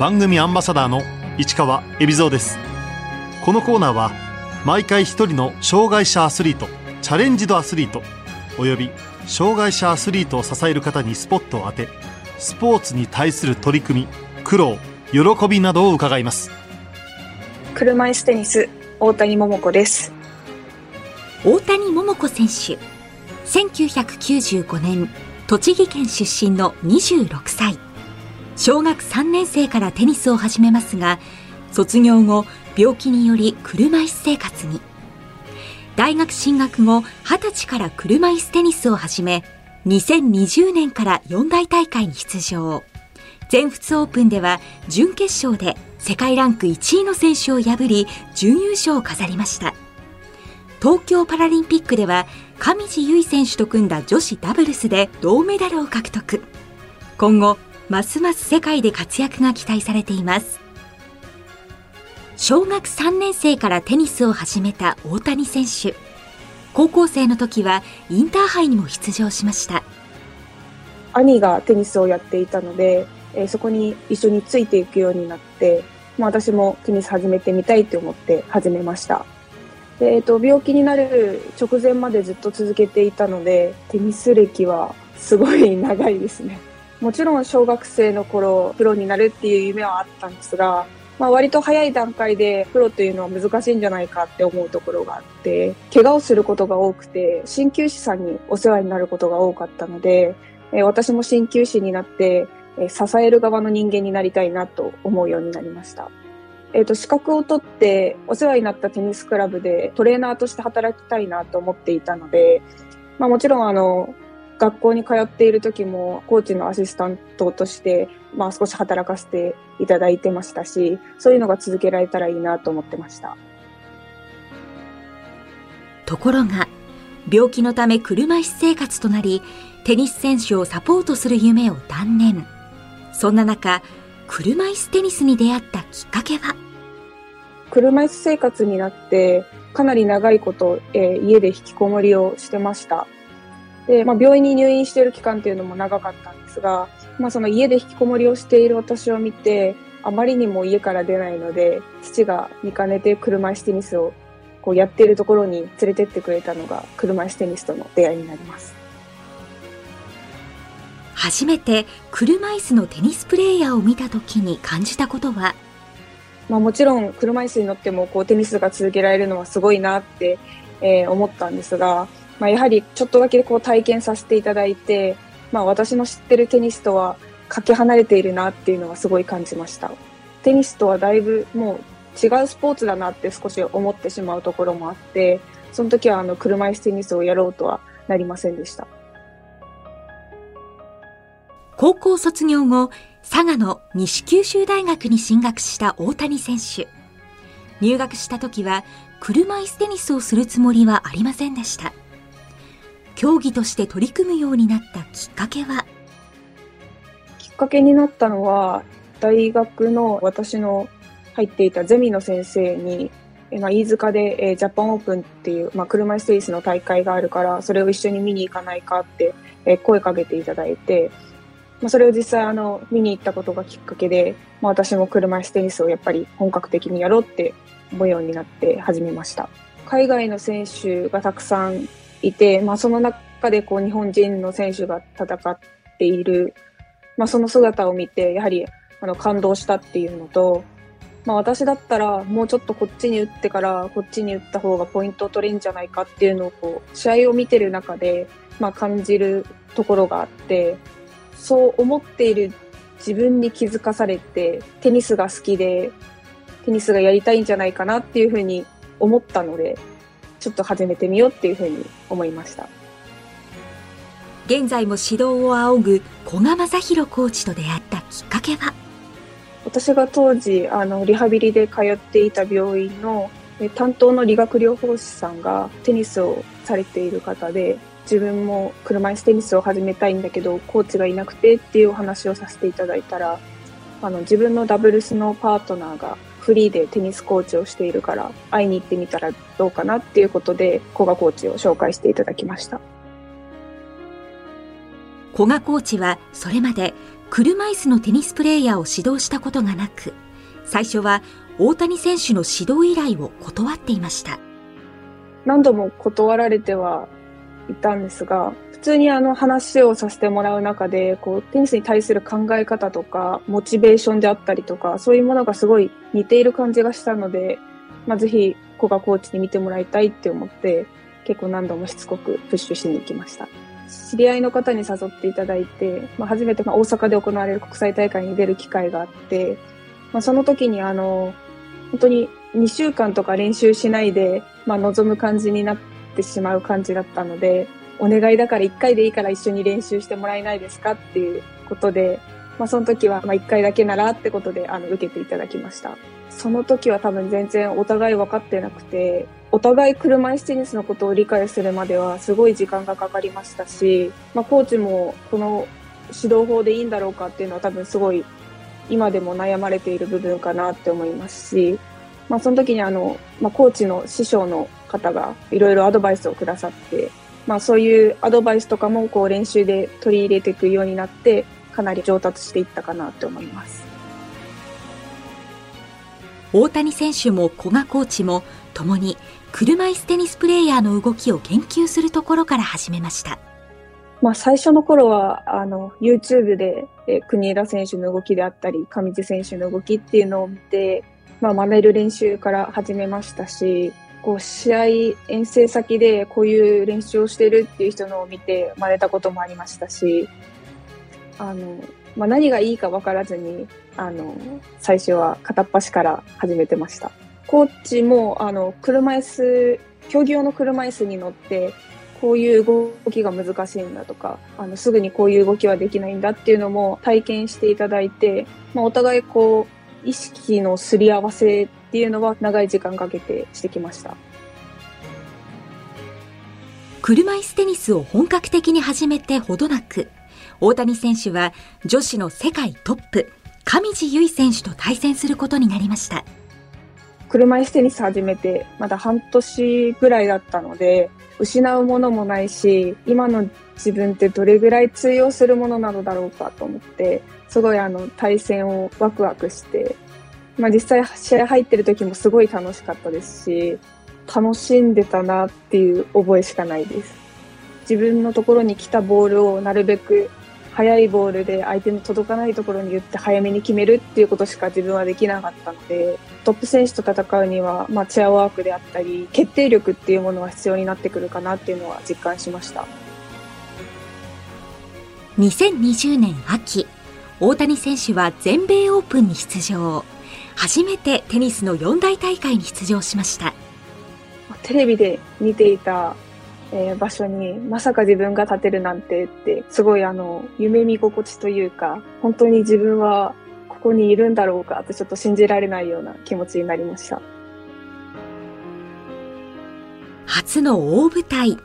番組アンバサダーの市川恵比蔵です。このコーナーは毎回一人の障害者アスリートチャレンジドアスリートおよび障害者アスリートを支える方にスポットを当てスポーツに対する取り組み苦労喜びなどを伺います。車椅子テニス大谷桃子です。大谷桃子選手。1995年栃木県出身の26歳小学3年生からテニスを始めますが卒業後病気により車椅子生活に。大学進学後20歳から車椅子テニスを始め2020年から四大大会に出場。全仏オープンでは準決勝で世界ランク1位の選手を破り準優勝を飾りました。東京パラリンピックでは上地結衣選手と組んだ女子ダブルスで銅メダルを獲得。今後ますます世界で活躍が期待されています。小学3年生からテニスを始めた大谷選手。高校生の時はインターハイにも出場しました。兄がテニスをやっていたので、え、そこに一緒についていくようになって、まあ、私もテニス始めてみたいと思って始めました。で、えーと、病気になる直前までずっと続けていたのでテニス歴はすごい長いですね。もちろん小学生の頃プロになるっていう夢はあったんですが、まあ、割と早い段階でプロというのは難しいんじゃないかって思うところがあって怪我をすることが多くて鍼灸師さんにお世話になることが多かったので、え私も鍼灸師になって、え支える側の人間になりたいなと思うようになりました。えっ、ー、と、資格を取ってお世話になったテニスクラブでトレーナーとして働きたいなと思っていたので、まあもちろんあの、学校に通っている時もコーチのアシスタントとして、まあ少し働かせていただいてましたし、そういうのが続けられたらいいなと思ってました。ところが、病気のため車椅子生活となり、テニス選手をサポートする夢を断念。そんな中、車椅子テニスに出会ったきっかけは？車椅子生活になってかなり長いこと、えー、家で引きこもりをしてました。で、まあ、病院に入院している期間っていうのも長かったんですが、まあ、その家で引きこもりをしている私を見て、あまりにも家から出ないので、父が見かねて車椅子テニスをこうやっているところに連れてってくれたのが車椅子テニスとの出会いになります。初めて車椅子のテニスプレーヤーを見た時に感じたことは？まあ、もちろん車椅子に乗ってもこうテニスが続けられるのはすごいなって、えー、思ったんですが、まあ、やはりちょっとだけこう体験させていただいて、まあ、私の知ってるテニスとはかけ離れているなっていうのはすごい感じましたテニスとはだいぶもう違うスポーツだなって少し思ってしまうところもあってその時はあの車椅子テニスをやろうとはなりませんでした高校卒業後、佐賀の西九州大学に進学した大谷選手。入学した時は車椅子テニスをするつもりはありませんでした。競技として取り組むようになったきっかけは？きっかけになったのは、大学の私の入っていたゼミの先生に、まあ、飯塚で、ジャパンオープンっていう、まあ、車椅子テニスの大会があるから、それを一緒に見に行かないかって、声かけていただいて、まあ、それを実際あの見に行ったことがきっかけで、まあ、私も車椅子テニスをやっぱり本格的にやろうって思うようになって始めました。海外の選手がたくさんいて、まあ、その中でこう日本人の選手が戦っている、まあ、その姿を見てやはりあの感動したっていうのと、まあ、私だったらもうちょっとこっちに打ってからこっちに打った方がポイントを取れるんじゃないかっていうのをこう試合を見てる中で、まあ、感じるところがあってそう思っている自分に気づかされて、テニスが好きで、テニスがやりたいんじゃないかなっていうふうに思ったので、ちょっと始めてみようっていうふうに思いました。現在も指導を仰ぐ古賀正弘コーチと出会ったきっかけは？私が当時あのリハビリで通っていた病院の担当の理学療法士さんがテニスをされている方で自分も車椅子テニスを始めたいんだけどコーチがいなくてっていうお話をさせていただいたらあの自分のダブルスのパートナーがフリーでテニスコーチをしているから会いに行ってみたらどうかなっていうことで古賀コーチを紹介していただきました古賀コーチはそれまで車椅子のテニスプレーヤーを指導したことがなく、最初は大谷選手の指導依頼を断っていました。何度も断られてはいたんですが、普通にあの話をさせてもらう中で、こう、テニスに対する考え方とか、モチベーションであったりとか、そういうものがすごい似ている感じがしたので、まあ、ぜひ、古賀コーチに見てもらいたいって思って、結構何度もしつこくプッシュしに行きました。知り合いの方に誘っていただいて、まあ、初めてま大阪で行われる国際大会に出る機会があって、まあ、その時にあの、本当に2週間とか練習しないで、まあ、望む感じになってしまう感じだったので、お願いだから1回でいいから一緒に練習してもらえないですかっていうことで、まあ、その時はま1回だけならってことであの受けていただきました。その時は多分全然お互い分かってなくて、お互い車椅子テニスのことを理解するまではすごい時間がかかりましたし、まあ、コーチもこの指導法でいいんだろうかっていうのは多分すごい今でも悩まれている部分かなって思いますし、まあ、その時にあの、まあ、コーチの師匠の方がいろいろアドバイスをくださって、まあ、そういうアドバイスとかもこう練習で取り入れていくようになってかなり上達していったかなと思います。大谷選手も古賀コーチも共に車椅子テニスプレーヤーの動きを研究するところから始めました。まあ最初の頃は、あの、YouTube で、え国枝選手の動きであったり、上地選手の動きっていうのを見て、まあ学べる練習から始めましたし、こう試合遠征先でこういう練習をしてるっていう人のを見て真似たこともありましたし、あの、まあ、何がいいか分からずに、あの、最初は片っ端から始めてました。コーチも、あの、車椅子、競技用の車椅子に乗って、こういう動きが難しいんだとか、あの、すぐにこういう動きはできないんだっていうのも体験していただいて、まあ、お互いこう、意識のすり合わせっていうのは長い時間かけてしてきました。車椅子テニスを本格的に始めてほどなく、大谷選手は女子の世界トップ、上地結衣選手と対戦することになりました。車椅子テニス始めてまだ半年ぐらいだったので、失うものもないし、今の自分ってどれぐらい通用するものなのだろうかと思って、すごいあの対戦をワクワクして、まあ実際試合入ってる時もすごい楽しかったですし、楽しんでたなっていう覚えしかないです。自分のところに来たボールをなるべく速いボールで相手の届かないところに言って早めに決めるっていうことしか自分はできなかったので、トップ選手と戦うには、まあ、チェアワークであったり、決定力っていうものは必要になってくるかなっていうのは実感しました。2020年秋、大谷選手は全米オープンに出場。初めてテニスの四大大会に出場しました。テレビで見ていたえー、場所にまさか自分が立てるなんてって、すごいあの、夢見心地というか、本当に自分はここにいるんだろうかってちょっと信じられないような気持ちになりました。初の大舞台。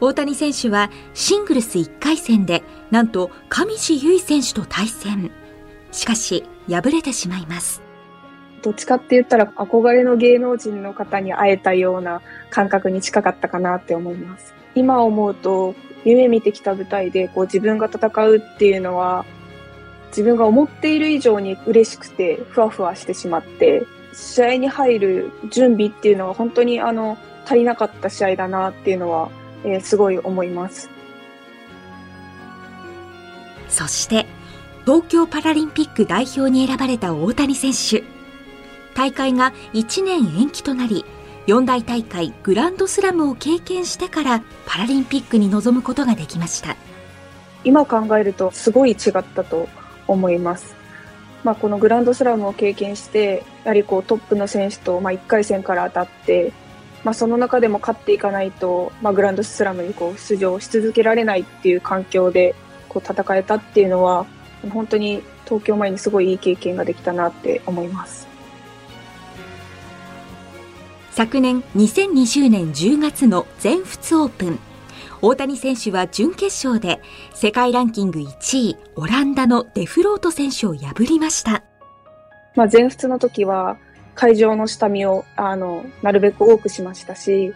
大谷選手はシングルス1回戦で、なんと上地結衣選手と対戦。しかし、敗れてしまいます。どっちかって言ったら憧れの芸能人の方に会えたような感覚に近かったかなって思います。今思うと夢見てきた舞台でこう自分が戦うっていうのは自分が思っている以上に嬉しくてふわふわしてしまって試合に入る準備っていうのは本当にあの足りなかった試合だなっていうのは、えー、すごい思います。そして東京パラリンピック代表に選ばれた大谷選手。大会が1年延期となり、四大大会グランドスラムを経験してからパラリンピックに臨むことができました。今考えるとすごい違ったと思います。まあ、このグランドスラムを経験して、やはりこうトップの選手とまあ1回戦から当たって、まあ、その中でも勝っていかないと、まあ、グランドスラムにこう出場し続けられないっていう環境でこう戦えたっていうのは、本当に東京前にすごいいい経験ができたなって思います。昨年2020年10月の全仏オープン。大谷選手は準決勝で世界ランキング1位、オランダのデフロート選手を破りました。まあ、全仏の時は会場の下見をあのなるべく多くしましたし、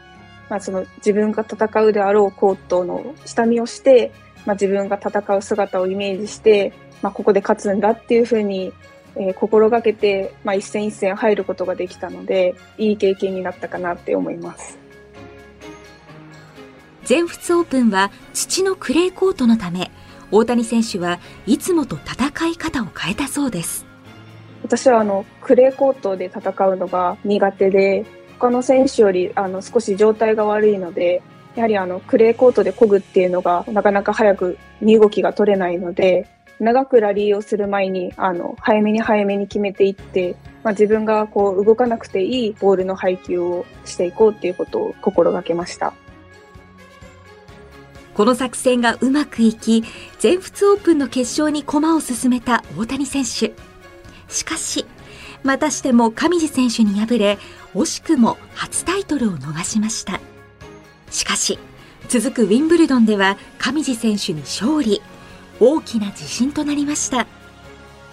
まあ、その自分が戦うであろうコートの下見をして、まあ、自分が戦う姿をイメージして、まあ、ここで勝つんだっていうふうに、えー、心がけて、まあ、一戦一戦入ることができたので、いい経験になったかなって思います。全仏オープンは土のクレーコートのため、大谷選手はいつもと戦い方を変えたそうです。私はあのクレーコートで戦うのが苦手で、他の選手よりあの少し状態が悪いので、やはりあのクレーコートで漕ぐっていうのがなかなか早く身動きが取れないので、長くラリーをする前にあの早めに早めに決めていって、まあ、自分がこう動かなくていいボールの配球をしていこうっていうことを心がけました。この作戦がうまくいき、全仏オープンの決勝に駒を進めた大谷選手。しかし、またしても上地選手に敗れ、惜しくも初タイトルを逃しました。しかし、続くウィンブルドンでは上地選手に勝利。大きな自信となりました。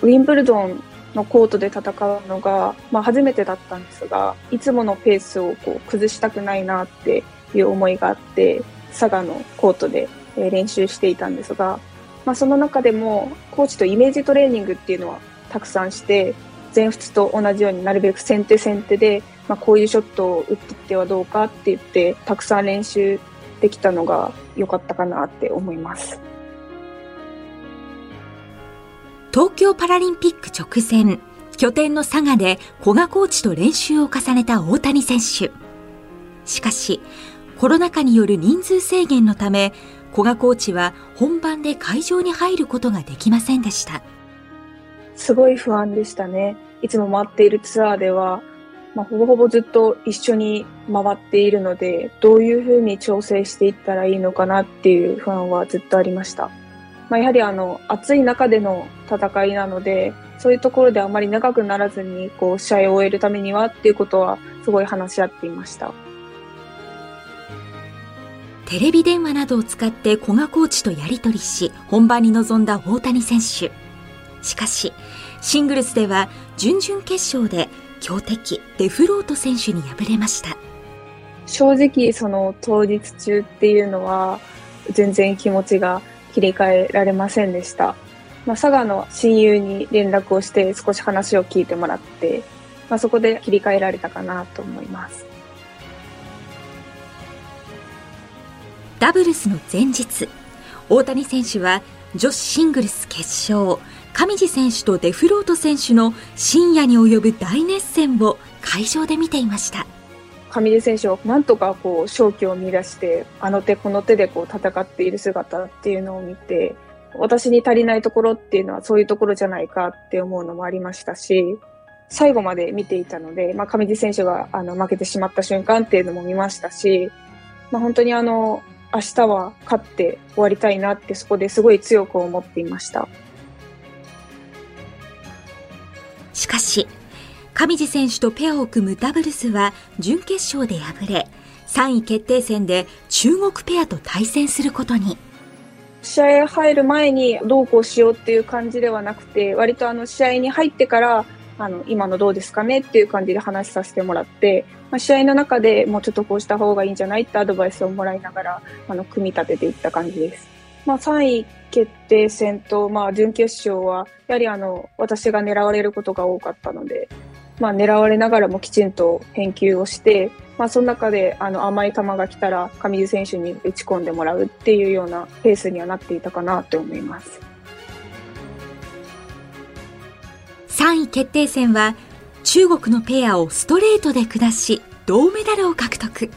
ウィンブルドンのコートで戦うのが、まあ、初めてだったんですが、いつものペースをこう崩したくないなっていう思いがあって、佐賀のコートで練習していたんですが、まあ、その中でもコーチとイメージトレーニングっていうのはたくさんして全仏と同じようになるべく先手先手で、まあ、こういうショットを打っていってはどうかって言ってたくさん練習できたのが良かったかなって思います東京パラリンピック直前拠点の佐賀で古賀コーチと練習を重ねた大谷選手しかしコロナ禍による人数制限のため、古賀コーチは本番で会場に入ることができませんでした。すごい不安でしたね。いつも回っているツアーでは、まあ、ほぼほぼずっと一緒に回っているので、どういうふうに調整していったらいいのかなっていう不安はずっとありました。まあ、やはりあの、暑い中での戦いなので、そういうところであまり長くならずに、こう、試合を終えるためにはっていうことは、すごい話し合っていました。テレビ電話などを使って古賀コーチとやり取りし、本番に臨んだ大谷選手。しかし、シングルスでは準々決勝で強敵デフロート選手に敗れました。正直その当日中っていうのは全然気持ちが切り替えられませんでした。まあ、佐賀の親友に連絡をして少し話を聞いてもらって、まあ、そこで切り替えられたかなと思います。ダブルスの前日、大谷選手は女子シングルス決勝、上地選手とデフロート選手の深夜に及ぶ大熱戦を会場で見ていました。上地選手をなんとかこう勝機を見出して、あの手この手でこう戦っている姿っていうのを見て、私に足りないところっていうのはそういうところじゃないかって思うのもありましたし、最後まで見ていたので、まあ、上地選手があの負けてしまった瞬間っていうのも見ましたし、まあ、本当にあの、明日は勝って終わりたいなってそこですごい強く思っていました。しかし、上地選手とペアを組むダブルスは準決勝で敗れ、3位決定戦で中国ペアと対戦することに。試合入る前にどうこうしようっていう感じではなくて、割とあの試合に入ってからあの、今のどうですかねっていう感じで話させてもらって、まあ、試合の中でもうちょっとこうした方がいいんじゃないってアドバイスをもらいながら、あの、組み立てていった感じです。まあ、3位決定戦と、まあ、準決勝は、やはりあの、私が狙われることが多かったので、まあ、狙われながらもきちんと返球をして、まあ、その中であの甘い球が来たら上地選手に打ち込んでもらうっていうようなペースにはなっていたかなと思います。3位決定戦は中国のペアをストレートで下し銅メダルを獲得。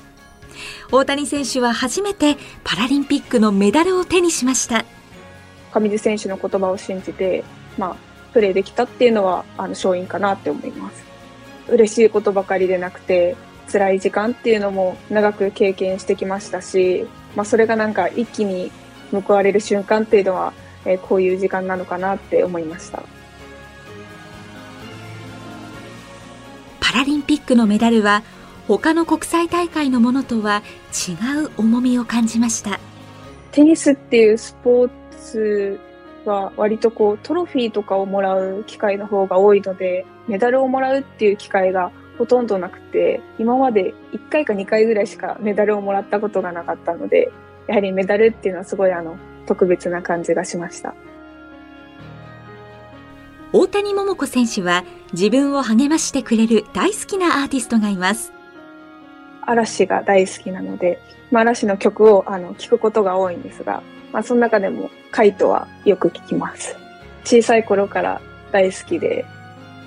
大谷選手は初めてパラリンピックのメダルを手にしました。上地選手の言葉を信じて、まあ、プレーできたっていうのはあの勝因かなって思います嬉しいことばかりでなくて辛い時間っていうのも長く経験してきましたし、まあ、それがなんか一気に報われる瞬間っていうのは、えー、こういう時間なのかなって思いました。パラリンピックのメダルは他の国際大会のものとは違う重みを感じましたテニスっていうスポーツは割とこうトロフィーとかをもらう機会の方が多いのでメダルをもらうっていう機会がほとんどなくて今まで1回か2回ぐらいしかメダルをもらったことがなかったのでやはりメダルっていうのはすごいあの特別な感じがしました。大谷桃子選手は自分を励ましてくれる大好きなアーティストがいます。嵐が大好きなので、まあ、嵐の曲をあの聞くことが多いんですが、まあ、その中でもカイトはよく聞きます。小さい頃から大好きで、普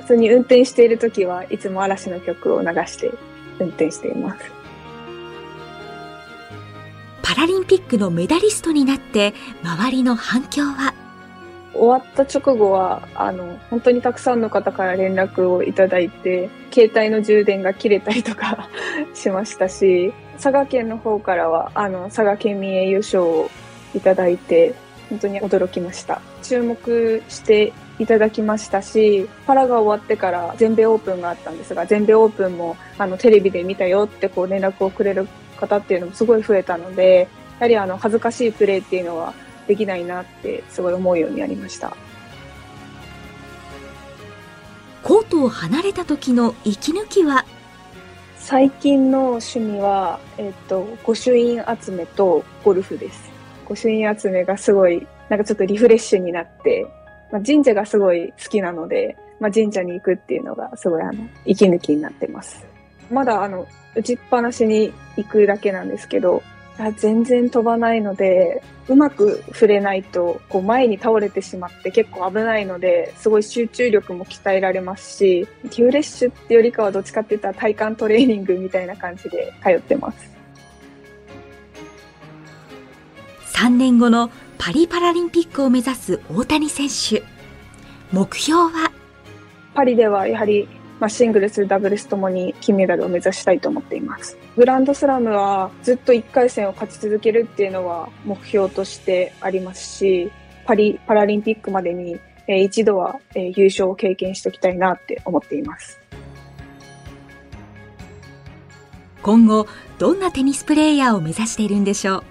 通に運転している時はいつも嵐の曲を流して運転しています。パラリンピックのメダリストになって周りの反響は？終わった直後は、あの、本当にたくさんの方から連絡をいただいて、携帯の充電が切れたりとか しましたし、佐賀県の方からは、あの、佐賀県民栄誉賞をいただいて、本当に驚きました。注目していただきましたし、パラが終わってから全米オープンがあったんですが、全米オープンもあのテレビで見たよってこう連絡をくれる方っていうのもすごい増えたので、やはりあの恥ずかしいプレーっていうのはできないなってすごい思うようになりました。コートを離れた時の息抜きは？最近の趣味は、えっ、と、御朱印集めとゴルフです。御朱印集めがすごい、なんかちょっとリフレッシュになって、まあ、神社がすごい好きなので、まあ、神社に行くっていうのがすごいあの、息抜きになってます。まだあの、打ちっぱなしに行くだけなんですけど、全然飛ばないので、うまく触れないと、こう前に倒れてしまって結構危ないので、すごい集中力も鍛えられますし、リフレッシュってよりかはどっちかって言ったら体幹トレーニングみたいな感じで通ってます。3年後のパリパラリンピックを目指す大谷選手。目標は？パリではやはりまあ、シングルス、ダブルスともに金メダルを目指したいと思っています。グランドスラムはずっと1回戦を勝ち続けるっていうのは目標としてありますし、パリパラリンピックまでに、え一度は、え優勝を経験しておきたいなって思っています。今後、どんなテニスプレーヤーを目指しているんでしょう？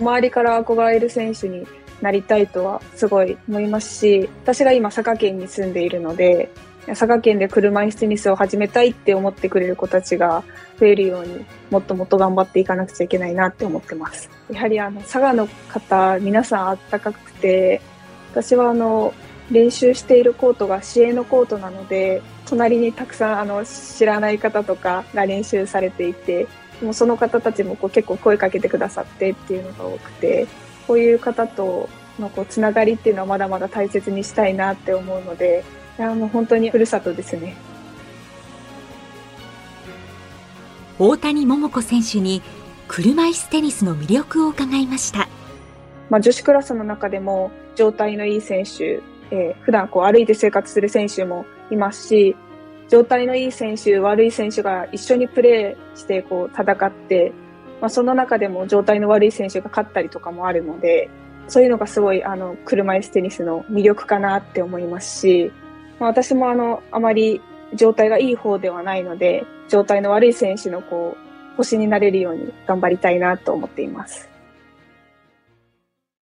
周りから憧れる選手になりたいとはすごい思いますし、私が今佐賀県に住んでいるので、佐賀県で車椅子テニスを始めたいって思ってくれる子たちが増えるようにもっともっと頑張っていかなくちゃいけないなって思ってます。やはりあの佐賀の方皆さんあったかくて私はあの練習しているコートが市営のコートなので隣にたくさんあの知らない方とかが練習されていてもうその方たちもこう結構声かけてくださってっていうのが多くてこういう方とのこうつながりっていうのはまだまだ大切にしたいなって思うのでいや、もう本当にふるさとですね。大谷桃子選手に車椅子テニスの魅力を伺いました。まあ、女子クラスの中でも状態のいい選手、えー、普段こう歩いて生活する選手もいますし、状態のいい選手、悪い選手が一緒にプレーしてこう戦って、まあ、その中でも状態の悪い選手が勝ったりとかもあるので、そういうのがすごいあの車椅子テニスの魅力かなって思いますし、まあ、私もあの、あまり状態がいい方ではないので、状態の悪い選手のこう、星になれるように頑張りたいなと思っています。